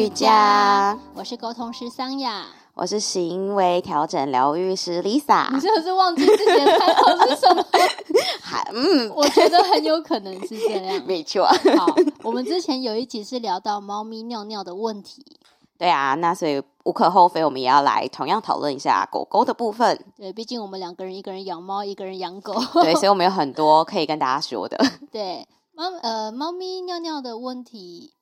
毛宝疗愈家，我是沟通师桑雅，我是行为调整疗愈师 Lisa。你是不是忘记自己的开头是什么？还嗯，我觉得很有可能是这样。没错。好，我们之前有一集是聊到猫咪尿尿的问题。对啊，那所以无可厚非，我们也要来同样讨论一下狗狗的部分。对，毕竟我们两个人，一个人养猫，一个人养狗。对，所以我们有很多可以跟大家说的。对，猫呃，猫咪尿尿的问题，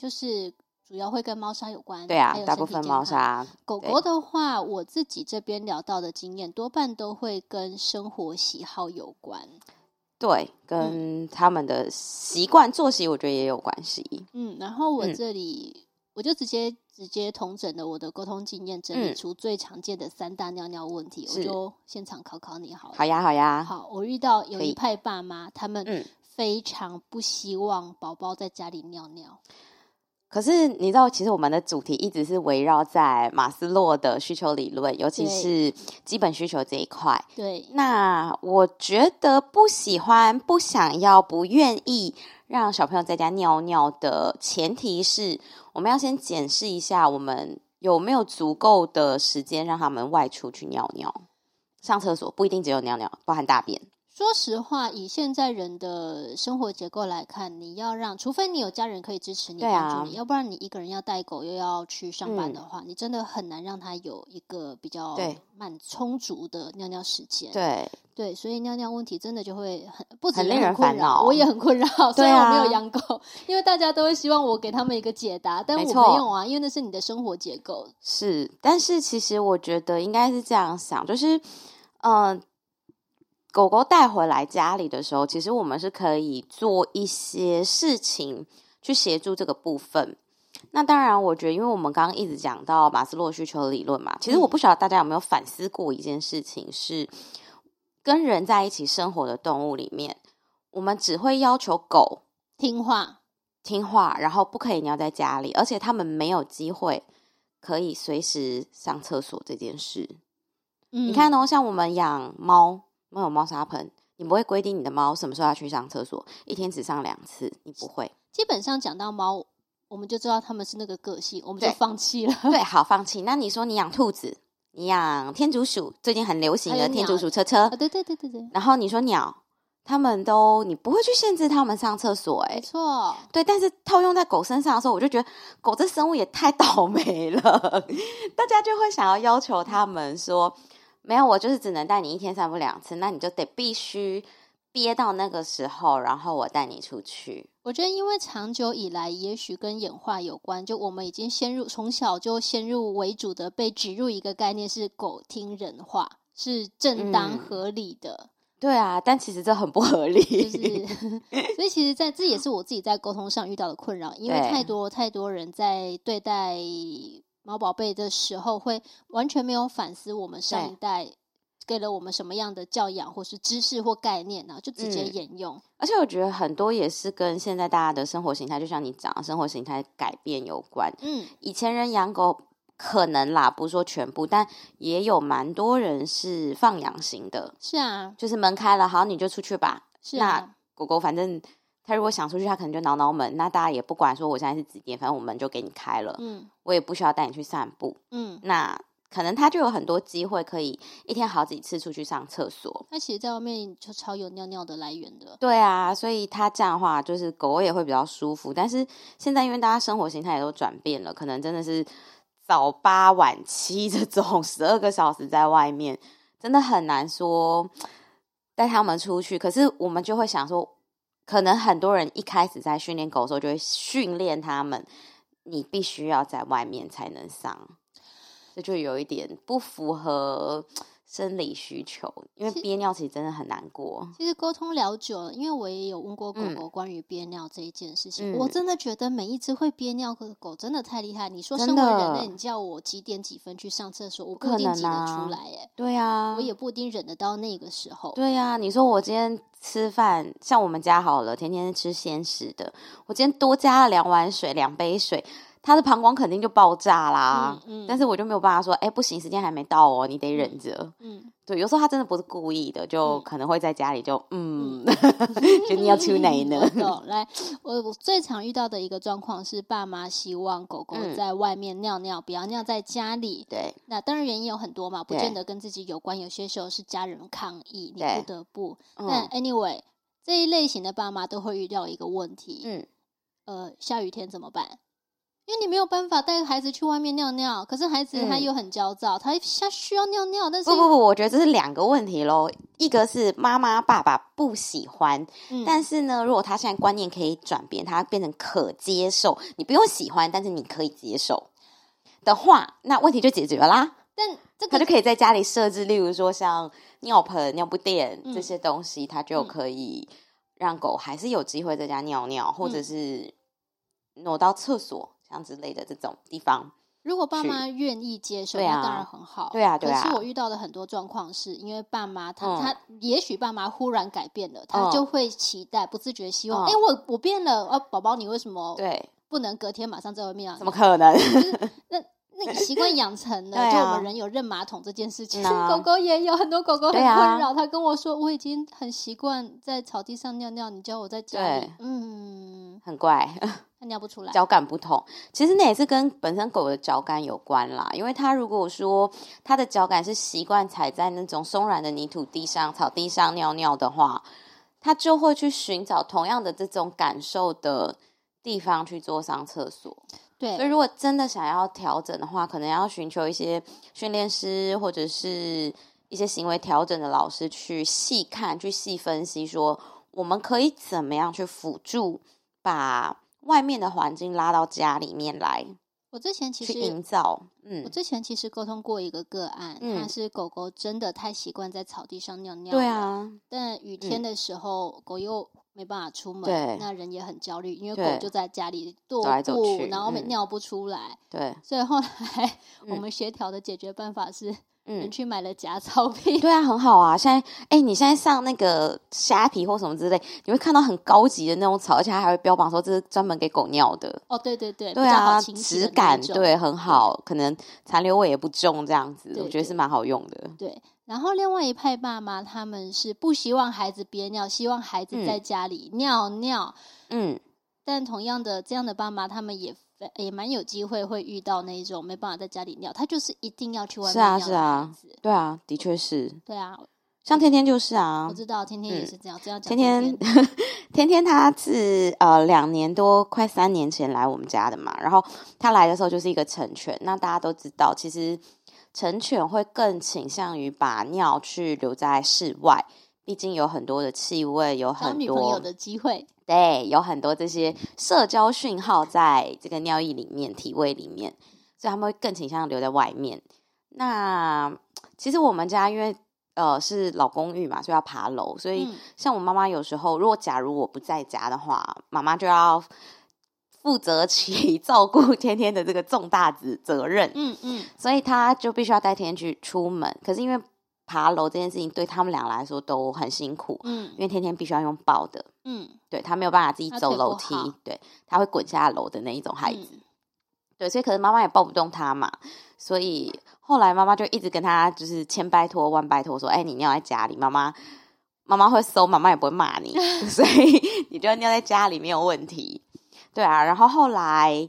就是主要会跟猫砂有关。对啊，大部分猫砂。狗狗的话，我自己这边聊到的经验，多半都会跟生活喜好有关。对，跟他们的习惯作息，我觉得也有关系。嗯，然后我这里。嗯我就直接直接统整了我的沟通经验，整理出最常见的三大尿尿问题。嗯、我就现场考考你好了，好呀，好呀。好，我遇到有一派爸妈，他们非常不希望宝宝在家里尿尿。可是你知道，其实我们的主题一直是围绕在马斯洛的需求理论，尤其是基本需求这一块。对，那我觉得不喜欢、不想要、不愿意。让小朋友在家尿尿的前提是，我们要先检视一下，我们有没有足够的时间让他们外出去尿尿、上厕所，不一定只有尿尿，包含大便。说实话，以现在人的生活结构来看，你要让，除非你有家人可以支持你、帮助你，要不然你一个人要带狗又要去上班的话，嗯、你真的很难让他有一个比较蛮充足的尿尿时间。对对，所以尿尿问题真的就会很不止很令人困扰，我也很困扰。虽然我没有养狗，因为大家都会希望我给他们一个解答，但我没有啊，因为那是你的生活结构。是，但是其实我觉得应该是这样想，就是嗯。呃狗狗带回来家里的时候，其实我们是可以做一些事情去协助这个部分。那当然，我觉得，因为我们刚刚一直讲到马斯洛需求理论嘛，其实我不晓得大家有没有反思过一件事情：是跟人在一起生活的动物里面，我们只会要求狗听话、听话，然后不可以尿在家里，而且他们没有机会可以随时上厕所这件事。嗯，你看哦，像我们养猫。没有猫砂盆，你不会规定你的猫什么时候要去上厕所，一天只上两次，你不会。基本上讲到猫，我们就知道他们是那个个性，我们就放弃了。对，好放弃。那你说你养兔子，你养天竺鼠，最近很流行的天竺鼠车车，对对对对对。然后你说鸟，他们都你不会去限制他们上厕所，哎，没错。对，但是套用在狗身上的时候，我就觉得狗这生物也太倒霉了，大家就会想要要求他们说。没有，我就是只能带你一天散步两次，那你就得必须憋到那个时候，然后我带你出去。我觉得，因为长久以来，也许跟演化有关，就我们已经先入从小就先入为主的被植入一个概念，是狗听人话是正当合理的。嗯，对啊，但其实这很不合理。就是，所以其实在这也是我自己在沟通上遇到的困扰，因为太多太多人在对待。猫宝贝的时候，会完全没有反思我们上一代给了我们什么样的教养，或是知识或概念呢？就直接沿用。嗯。而且我觉得很多也是跟现在大家的生活形态，就像你讲生活形态改变有关。嗯，以前人养狗可能啦，不是说全部，但也有蛮多人是放养型的。是啊，就是门开了，好，你就出去吧。是啊，那狗狗反正。他如果想出去，他可能就挠挠门。那大家也不管说我现在是几点，反正我门就给你开了。嗯，我也不需要带你去散步。嗯，那可能他就有很多机会可以一天好几次出去上厕所。那其实在外面就超有尿尿的来源的。对啊，所以他这样的话，就是狗狗也会比较舒服。但是现在因为大家生活形态也都转变了，可能真的是早八晚七这种十二个小时在外面，真的很难说带他们出去。可是我们就会想说。可能很多人一开始在训练狗的时候，就会训练他们，你必须要在外面才能上，这就有一点不符合。生理需求，因为憋尿其实真的很难过。其实沟通聊久了，因为我也有问过狗狗关于憋尿这一件事情，嗯、我真的觉得每一只会憋尿的狗真的太厉害。你说身为人类，你叫我几点几分去上厕所，我不一定挤得出来。哎，对啊，我也不一定忍得到那个时候。对啊，你说我今天吃饭，像我们家好了，天天吃鲜食的，我今天多加了两碗水，两杯水。他的膀胱肯定就爆炸啦。嗯嗯、但是我就没有办法说，哎、欸，不行，时间还没到哦，你得忍着。嗯，对，有时候他真的不是故意的，就可能会在家里就嗯，就你要出哪呢？懂。来，我我最常遇到的一个状况是，爸妈希望狗狗在外面尿尿，不要尿在家里。对，那当然原因有很多嘛，不见得跟自己有关，有些时候是家人抗议，你不得不。但 anyway，这一类型的爸妈都会遇到一个问题，嗯。呃，下雨天怎么办？因为你没有办法带孩子去外面尿尿，可是孩子他又很焦躁，嗯、他他需要尿尿，但是不不不，我觉得这是两个问题喽。一个是妈妈爸爸不喜欢，嗯、但是呢，如果他现在观念可以转变，他变成可接受，你不用喜欢，但是你可以接受的话，那问题就解决了啦。但这个他就可以在家里设置，例如说像尿盆、尿布垫这些东西，他、嗯、就可以让狗还是有机会在家尿尿，嗯、或者是。挪到厕所像之类的这种地方，如果爸妈愿意接受，啊、那当然很好。对啊，对啊。可是我遇到的很多状况是，因为爸妈他、嗯、他也许爸妈忽然改变了，他就会期待，不自觉希望，哎、我我变了哦，宝宝你为什么对不能隔天马上在外面啊？怎么可能？那那个习惯养成了，啊、就我们人有认马桶这件事情，啊、狗狗也有很多狗狗很困扰。啊、他跟我说，我已经很习惯在草地上尿尿，你教我在家里，嗯，很怪。他尿不出来，脚感不同，其实那也是跟本身狗的脚感有关啦。因为它如果说它的脚感是习惯踩在那种松软的泥土地上、草地上尿尿的话，它就会去寻找同样的这种感受的地方去做上厕所。对，所以如果真的想要调整的话，可能要寻求一些训练师或者是一些行为调整的老师去细看、去细分析，说我们可以怎么样去辅助把。外面的环境拉到家里面来，我之前其实营造，嗯，我之前其实沟通过一个个案，嗯，他是狗狗真的太习惯在草地上尿尿，对啊，但雨天的时候，嗯，狗又没办法出门，对，那人也很焦虑，因为狗就在家里踱步，走来走去，然后尿不出来，嗯，对，所以后来我们协调的解决办法是。嗯，去买了假草皮，对啊，很好啊。现在，哎、欸，你现在上那个虾皮或什么之类，你会看到很高级的那种草，而且它还会标榜说这是专门给狗尿的。哦，对对对，对啊，质感对很好，可能残留味也不重，这样子，我觉得是蛮好用的。对，然后另外一派爸妈他们是不希望孩子憋尿，希望孩子在家里尿尿。嗯，但同样的这样的爸妈，他们也。也蛮有机会会遇到那一种没办法在家里尿，他就是一定要去外面尿的。是啊，是啊，对啊，的确是。对啊，像天天就是啊，我知道天天也是这样，嗯、这样讲。天天，天天他是呃两年多快三年前来我们家的嘛，然后他来的时候就是一个成犬。那大家都知道，其实成犬会更倾向于把尿去留在室外，毕竟有很多的气味，有很多女朋友的机会。对，有很多这些社交讯号在这个尿液里面、体味里面，所以他们会更倾向留在外面。那其实我们家因为呃是老公寓嘛，所以要爬楼，所以像我妈妈有时候，如果假如我不在家的话，妈妈就要负责起 照顾天天的这个重大责责任。嗯嗯，所以他就必须要带天天去出门。可是因为爬楼这件事情对他们俩来说都很辛苦，嗯，因为天天必须要用抱的，嗯，对他没有办法自己走楼梯，对，他会滚下楼的那一种孩子，嗯、对，所以可是妈妈也抱不动他嘛，所以后来妈妈就一直跟他就是千拜托万拜托说，哎、欸，你尿在家里，妈妈妈妈会收，妈妈也不会骂你，所以你就要尿在家里没有问题，对啊，然后后来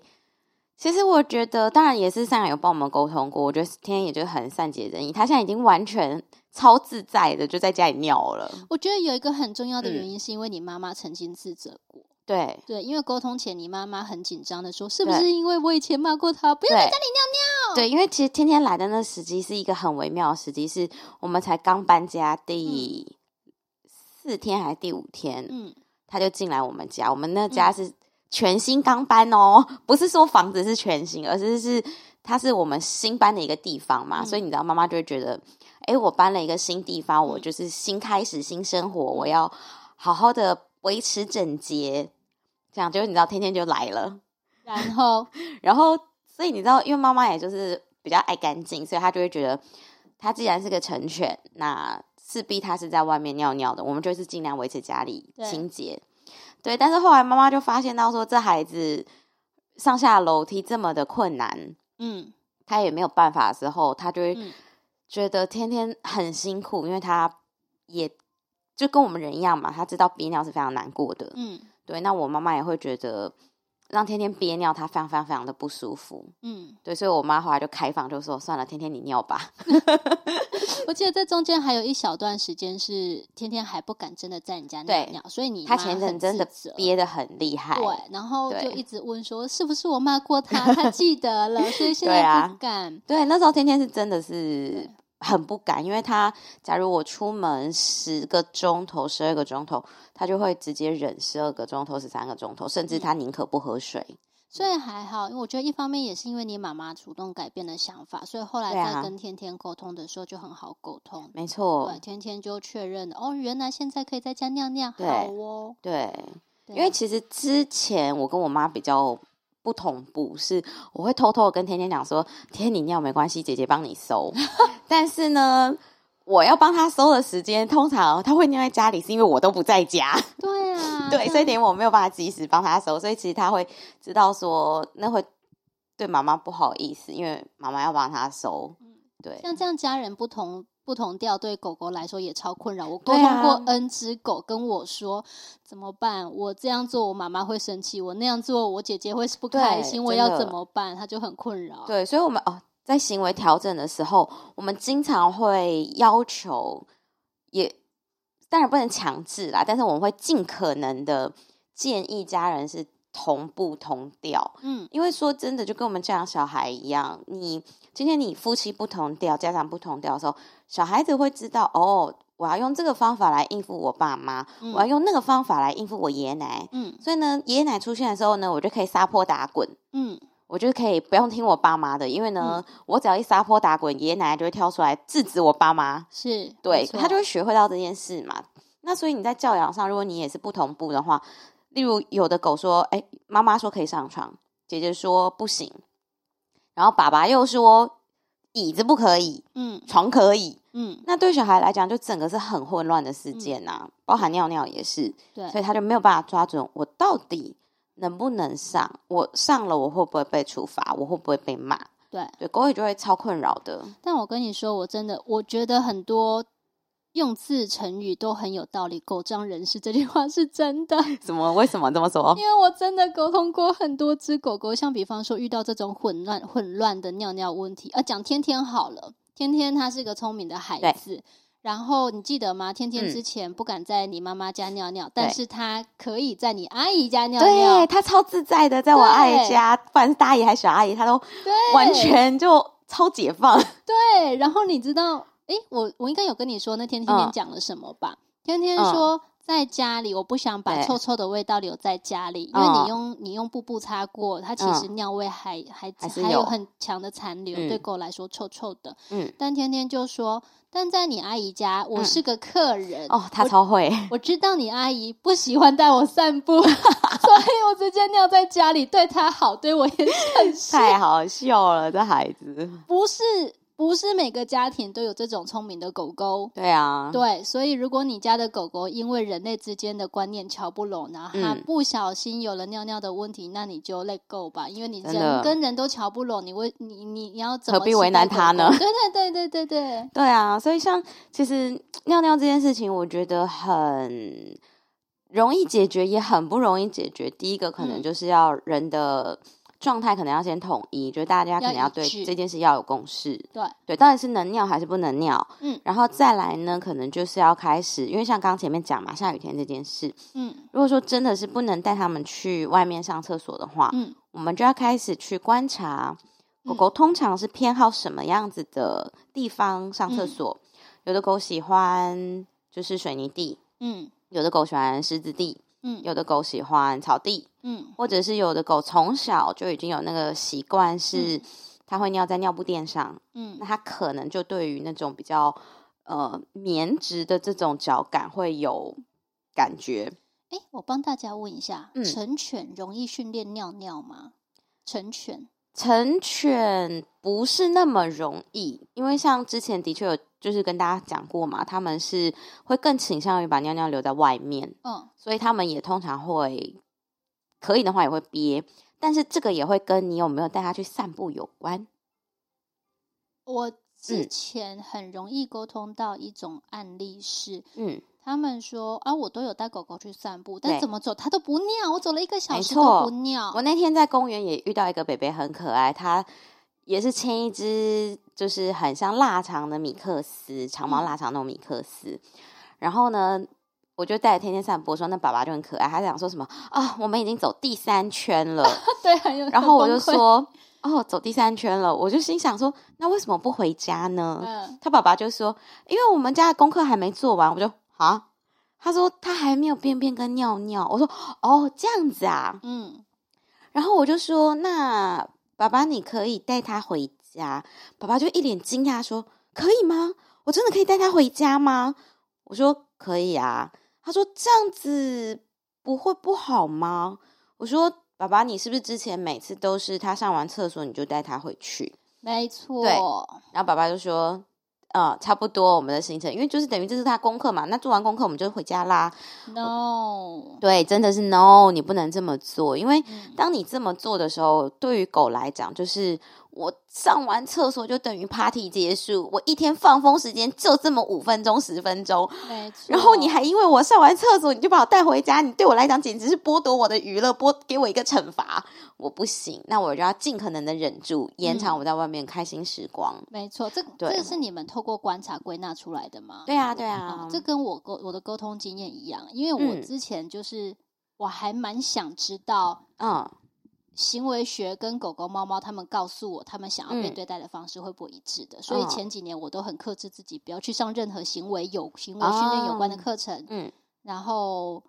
其实我觉得，当然也是上有帮我们沟通过，我觉得天天也就很善解人意，他现在已经完全。超自在的，就在家里尿了。我觉得有一个很重要的原因，是因为你妈妈曾经自责过。对对，因为沟通前，你妈妈很紧张的说：“是不是因为我以前骂过她，不要在家里尿尿？”对，因为其实天天来的那时机是一个很微妙的时机，是我们才刚搬家第四天还是第五天，嗯，他就进来我们家。我们那家是全新刚搬哦，不是说房子是全新，而是是它是我们新搬的一个地方嘛，所以你知道，妈妈就会觉得。哎，我搬了一个新地方，我就是新开始新生活，嗯、我要好好的维持整洁，这样就你知道，天天就来了。然后，然后，所以你知道，因为妈妈也就是比较爱干净，所以她就会觉得，她既然是个成犬，那势必她是在外面尿尿的，我们就是尽量维持家里清洁。对，但是后来妈妈就发现到说，这孩子上下楼梯这么的困难，嗯，他也没有办法的时候，他就会觉得天天很辛苦，因为他也就跟我们人一样嘛，他知道憋尿是非常难过的，嗯，对。那我妈妈也会觉得。让天天憋尿，他非常非常非常的不舒服。嗯，对，所以我妈后来就开放，就说算了，天天你尿吧。我记得在中间还有一小段时间是天天还不敢真的在你家尿尿，所以你他前阵真的憋得很厉害。对，然后就一直问说是不是我骂过他，他记得了，所以 现在不敢。对，啊、对，那时候天天是真的是。很不敢，因为他假如我出门十个钟头、十二个钟头，他就会直接忍十二个钟头、十三个钟头，甚至他宁可不喝水。嗯、所以还好，因为我觉得一方面也是因为你妈妈主动改变了想法，所以后来在跟天天沟通的时候就很好沟通。没错，对，天天就确认了哦，原来现在可以在家尿尿，好哦。对，对，因为其实之前我跟我妈比较。不同步是，我会偷偷的跟天天讲说：“天，你尿没关系，姐姐帮你收。”但是呢，我要帮他收的时间，通常他会尿在家里，是因为我都不在家。对啊，对，所以点我没有办法及时帮他收，所以其实他会知道说，那会对妈妈不好意思，因为妈妈要帮他收。对，像这样家人不同。不同调对狗狗来说也超困扰。我沟通过 N 只狗跟我说、啊、怎么办？我这样做我妈妈会生气，我那样做我姐姐会不开心，我要怎么办？他就很困扰。对，所以我们哦，在行为调整的时候，我们经常会要求，也当然不能强制啦，但是我们会尽可能的建议家人是同步同调。嗯，因为说真的，就跟我们教养小孩一样，你今天你夫妻不同调，家长不同调的时候。小孩子会知道哦，我要用这个方法来应付我爸妈，嗯、我要用那个方法来应付我爷爷奶。嗯，所以呢，爷爷奶出现的时候呢，我就可以撒泼打滚。嗯，我就可以不用听我爸妈的，因为呢，嗯、我只要一撒泼打滚，爷爷奶奶就会跳出来制止我爸妈。是，对，他就会学会到这件事嘛。那所以你在教养上，如果你也是不同步的话，例如有的狗说：“哎，妈妈说可以上床，姐姐说不行，然后爸爸又说椅子不可以，嗯，床可以。”嗯，那对小孩来讲，就整个是很混乱的事件呐、啊，嗯、包含尿尿也是，对，所以他就没有办法抓准我到底能不能上，我上了我会不会被处罚，我会不会被骂？对，对，狗也就会超困扰的。但我跟你说，我真的我觉得很多用字成语都很有道理，“狗仗人势”这句话是真的。怎么？为什么这么说？因为我真的沟通过很多只狗狗，像比方说遇到这种混乱混乱的尿尿问题，啊，讲天天好了。天天他是个聪明的孩子，对然后你记得吗？天天之前不敢在你妈妈家尿尿，嗯、但是他可以在你阿姨家尿尿，对，他超自在的，在我阿姨家，不管是大阿姨还是小阿姨，他都完全就超解放。对，然后你知道，诶，我我应该有跟你说那天天天讲了什么吧？嗯、天天说。嗯在家里，我不想把臭臭的味道留在家里，因为你用你用布布擦过，它其实尿味还还还有很强的残留，对狗来说臭臭的。嗯，但天天就说，但在你阿姨家，我是个客人哦，他超会，我知道你阿姨不喜欢带我散步，所以我直接尿在家里，对他好，对我也 很太好笑了，这孩子不是。不是每个家庭都有这种聪明的狗狗。对啊，对，所以如果你家的狗狗因为人类之间的观念瞧不拢，然后它不小心有了尿尿的问题，嗯、那你就 let go 吧，因为你人跟人都瞧不拢，你为你你你要？何必为难他呢？对对对对对对，对啊，所以像其实尿尿这件事情，我觉得很容易解决，也很不容易解决。第一个可能就是要人的。状态可能要先统一，就是大家可能要对这件事要有共识。对对，到底是能尿还是不能尿？嗯，然后再来呢，可能就是要开始，因为像刚刚前面讲嘛，下雨天这件事，嗯，如果说真的是不能带他们去外面上厕所的话，嗯，我们就要开始去观察狗狗通常是偏好什么样子的地方上厕所。嗯，有的狗喜欢就是水泥地，嗯，有的狗喜欢石子地。嗯，有的狗喜欢草地，嗯，或者是有的狗从小就已经有那个习惯，是它会尿在尿布垫上，嗯，那它可能就对于那种比较呃棉质的这种脚感会有感觉。哎，我帮大家问一下，嗯，成犬容易训练尿尿吗？成犬。成犬不是那么容易，因为像之前的确有就是跟大家讲过嘛，他们是会更倾向于把尿尿留在外面，嗯，所以他们也通常会可以的话也会憋，但是这个也会跟你有没有带它去散步有关。我之前很容易沟通到一种案例是，嗯。他们说啊，我都有带狗狗去散步，但怎么走它都不尿。我走了一个小时都不尿。我那天在公园也遇到一个北北，很可爱，它也是牵一只，就是很像腊肠的米克斯，长毛腊肠那种米克斯。嗯、然后呢，我就带着天天散步，说那爸爸就很可爱，他想说什么啊？我们已经走第三圈了，对，很有。然后我就说哦，走第三圈了，我就心想说，那为什么不回家呢？嗯、他爸爸就说，因为我们家的功课还没做完，我就。啊，他说他还没有便便跟尿尿。我说哦，这样子啊，嗯。然后我就说，那爸爸你可以带他回家。爸爸就一脸惊讶说：“可以吗？我真的可以带他回家吗？”我说：“可以啊。”他说：“这样子不会不好吗？”我说：“爸爸，你是不是之前每次都是他上完厕所你就带他回去？”没错。对。然后爸爸就说。呃，差不多我们的行程，因为就是等于这是他功课嘛，那做完功课我们就回家啦。No，对，真的是 No，你不能这么做，因为当你这么做的时候，对于狗来讲就是。我上完厕所就等于 party 结束，我一天放风时间就这么五分钟十分钟。然后你还因为我上完厕所你就把我带回家，你对我来讲简直是剥夺我的娱乐，剥给我一个惩罚，我不行，那我就要尽可能的忍住，延长我在外面开心时光。嗯、没错，这这个是你们透过观察归纳出来的吗？对啊，对啊，嗯、这跟我沟我的沟通经验一样，因为我之前就是、嗯、我还蛮想知道，嗯。行为学跟狗狗、猫猫，他们告诉我，他们想要被对待的方式会不会一致的？嗯、所以前几年我都很克制自己，不要去上任何行为有行为训练有关的课程。嗯，然后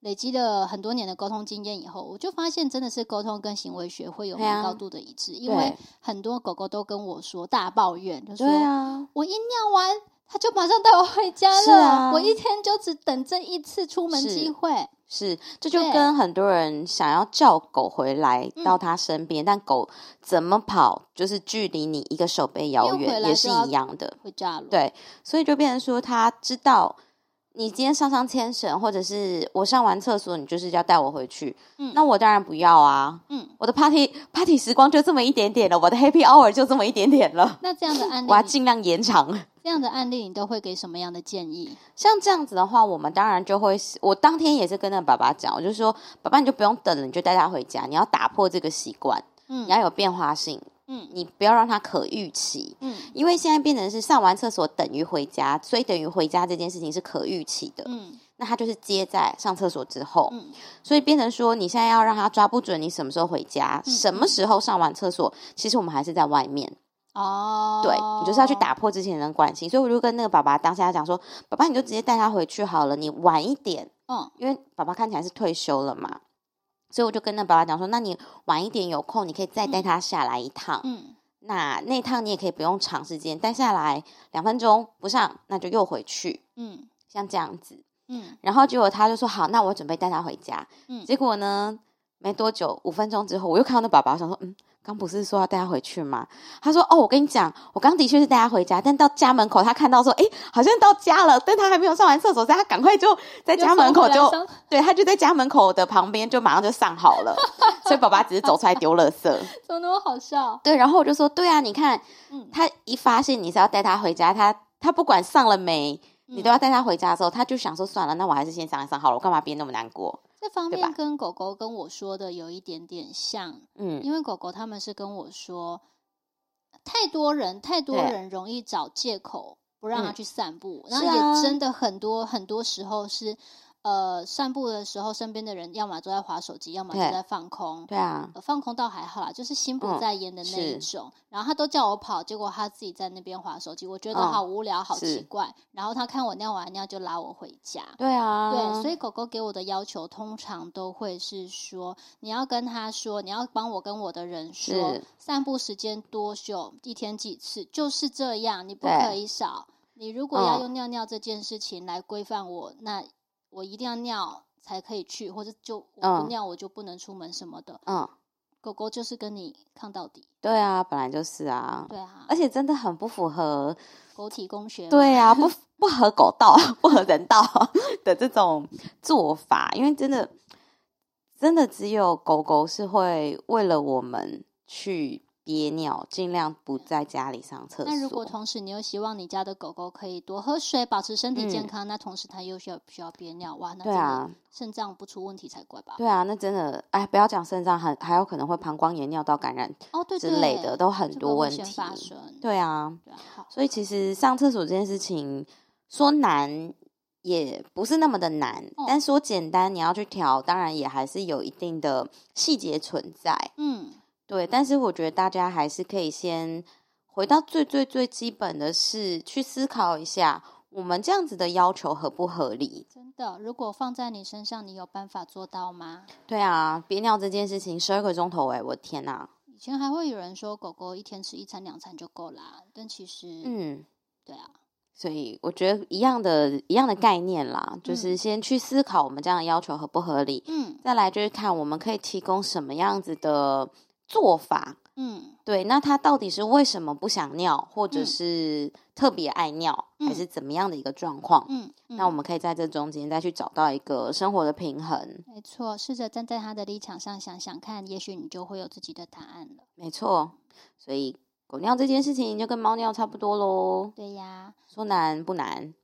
累积了很多年的沟通经验以后，我就发现真的是沟通跟行为学会有很高度的一致。啊、因为很多狗狗都跟我说大抱怨，就说：“啊、我一尿完，他就马上带我回家了。啊、我一天就只等这一次出门机会。”是，这就跟很多人想要叫狗回来到他身边，嗯、但狗怎么跑，就是距离你一个手背遥远，也是一样的。回家了。对，所以就变成说，他知道你今天上上牵绳，或者是我上完厕所，你就是要带我回去。嗯，那我当然不要啊。嗯，我的 party party 时光就这么一点点了，我的 happy hour 就这么一点点了。那这样的案例，我要尽量延长。这样的案例，你都会给什么样的建议？像这样子的话，我们当然就会，我当天也是跟那个爸爸讲，我就说，爸爸你就不用等了，你就带他回家，你要打破这个习惯，嗯，你要有变化性，嗯，你不要让他可预期，嗯，因为现在变成是上完厕所等于回家，所以等于回家这件事情是可预期的，嗯，那他就是接在上厕所之后，嗯，所以变成说你现在要让他抓不准你什么时候回家，嗯，什么时候上完厕所，其实我们还是在外面。哦，对，你就是要去打破之前的关系，所以我就跟那个爸爸当下讲说，爸爸你就直接带他回去好了，你晚一点，嗯，因为爸爸看起来是退休了嘛，所以我就跟那爸爸讲说，那你晚一点有空，你可以再带他下来一趟，嗯，那那趟你也可以不用长时间带下来两分钟不上，那就又回去，嗯，像这样子，嗯，然后结果他就说好，那我准备带他回家，嗯，结果呢，没多久五分钟之后，我又看到那爸爸，我想说，嗯。刚不是说要带他回去吗？他说：“哦，我跟你讲，我刚的确是带他回家，但到家门口，他看到说，哎，好像到家了，但他还没有上完厕所，所以他赶快就在家门口就，对，他就在家门口的旁边，就马上就上好了。所以爸爸只是走出来丢垃圾，怎么那么好笑？对，然后我就说，对啊，你看，嗯，他一发现你是要带他回家，他他不管上了没，你都要带他回家的时候，他就想说，算了，那我还是先上一上好了，我干嘛憋那么难过？”这方面跟狗狗跟我说的有一点点像，嗯，因为狗狗他们是跟我说，太多人太多人容易找借口不让他去散步，嗯、然后也真的很多、啊、很多时候是。呃，散步的时候，身边的人要么都在划手机，要么就在放空。对啊，呃，放空倒还好啦，就是心不在焉的那一种。嗯、然后他都叫我跑，结果他自己在那边划手机，我觉得好无聊，嗯、好奇怪。然后他看我尿完尿就拉我回家。对啊，对，所以狗狗给我的要求通常都会是说，你要跟他说，你要帮我跟我的人说，散步时间多久，一天几次，就是这样，你不可以少。你如果要用尿尿这件事情来规范我，嗯、那。我一定要尿才可以去，或者就我不尿我就不能出门什么的。嗯，狗狗就是跟你抗到底。对啊，本来就是啊。对啊，而且真的很不符合狗体工学。对啊，不 不合狗道、不合人道 的这种做法，因为真的真的只有狗狗是会为了我们去。憋尿，尽量不在家里上厕所。那如果同时你又希望你家的狗狗可以多喝水，保持身体健康，嗯、那同时它又需要需要憋尿，哇，那对啊，肾脏不出问题才怪吧？对啊，那真的，哎，不要讲肾脏，还还有可能会膀胱炎、尿道感染哦，对之类的，都很多问题。发生对啊，对啊，所以其实上厕所这件事情说难也不是那么的难，哦、但说简单，你要去调，当然也还是有一定的细节存在。嗯。对，但是我觉得大家还是可以先回到最最最基本的是去思考一下，我们这样子的要求合不合理？真的，如果放在你身上，你有办法做到吗？对啊，憋尿这件事情十二个钟头，哎，我的天哪！以前还会有人说狗狗一天吃一餐两餐就够啦，但其实，嗯，对啊，所以我觉得一样的一样的概念啦，嗯，就是先去思考我们这样的要求合不合理，嗯，再来就是看我们可以提供什么样子的。做法，嗯，对，那他到底是为什么不想尿，或者是特别爱尿，嗯、还是怎么样的一个状况？嗯，嗯，那我们可以在这中间再去找到一个生活的平衡。没错，试着站在他的立场上想想看，也许你就会有自己的答案了。没错，所以狗尿这件事情就跟猫尿差不多喽。对呀，说难不难，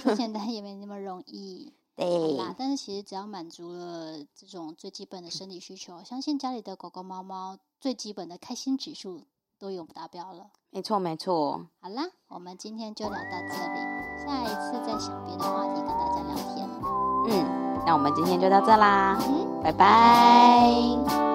说简 单也没那么容易。对啦，但是其实只要满足了这种最基本的生理需求，相信家里的狗狗、猫猫最基本的开心指数都有达标了。没错，没错。好啦，我们今天就聊到这里，下一次再想别的话题跟大家聊天。嗯，那我们今天就到这啦。嗯，拜拜。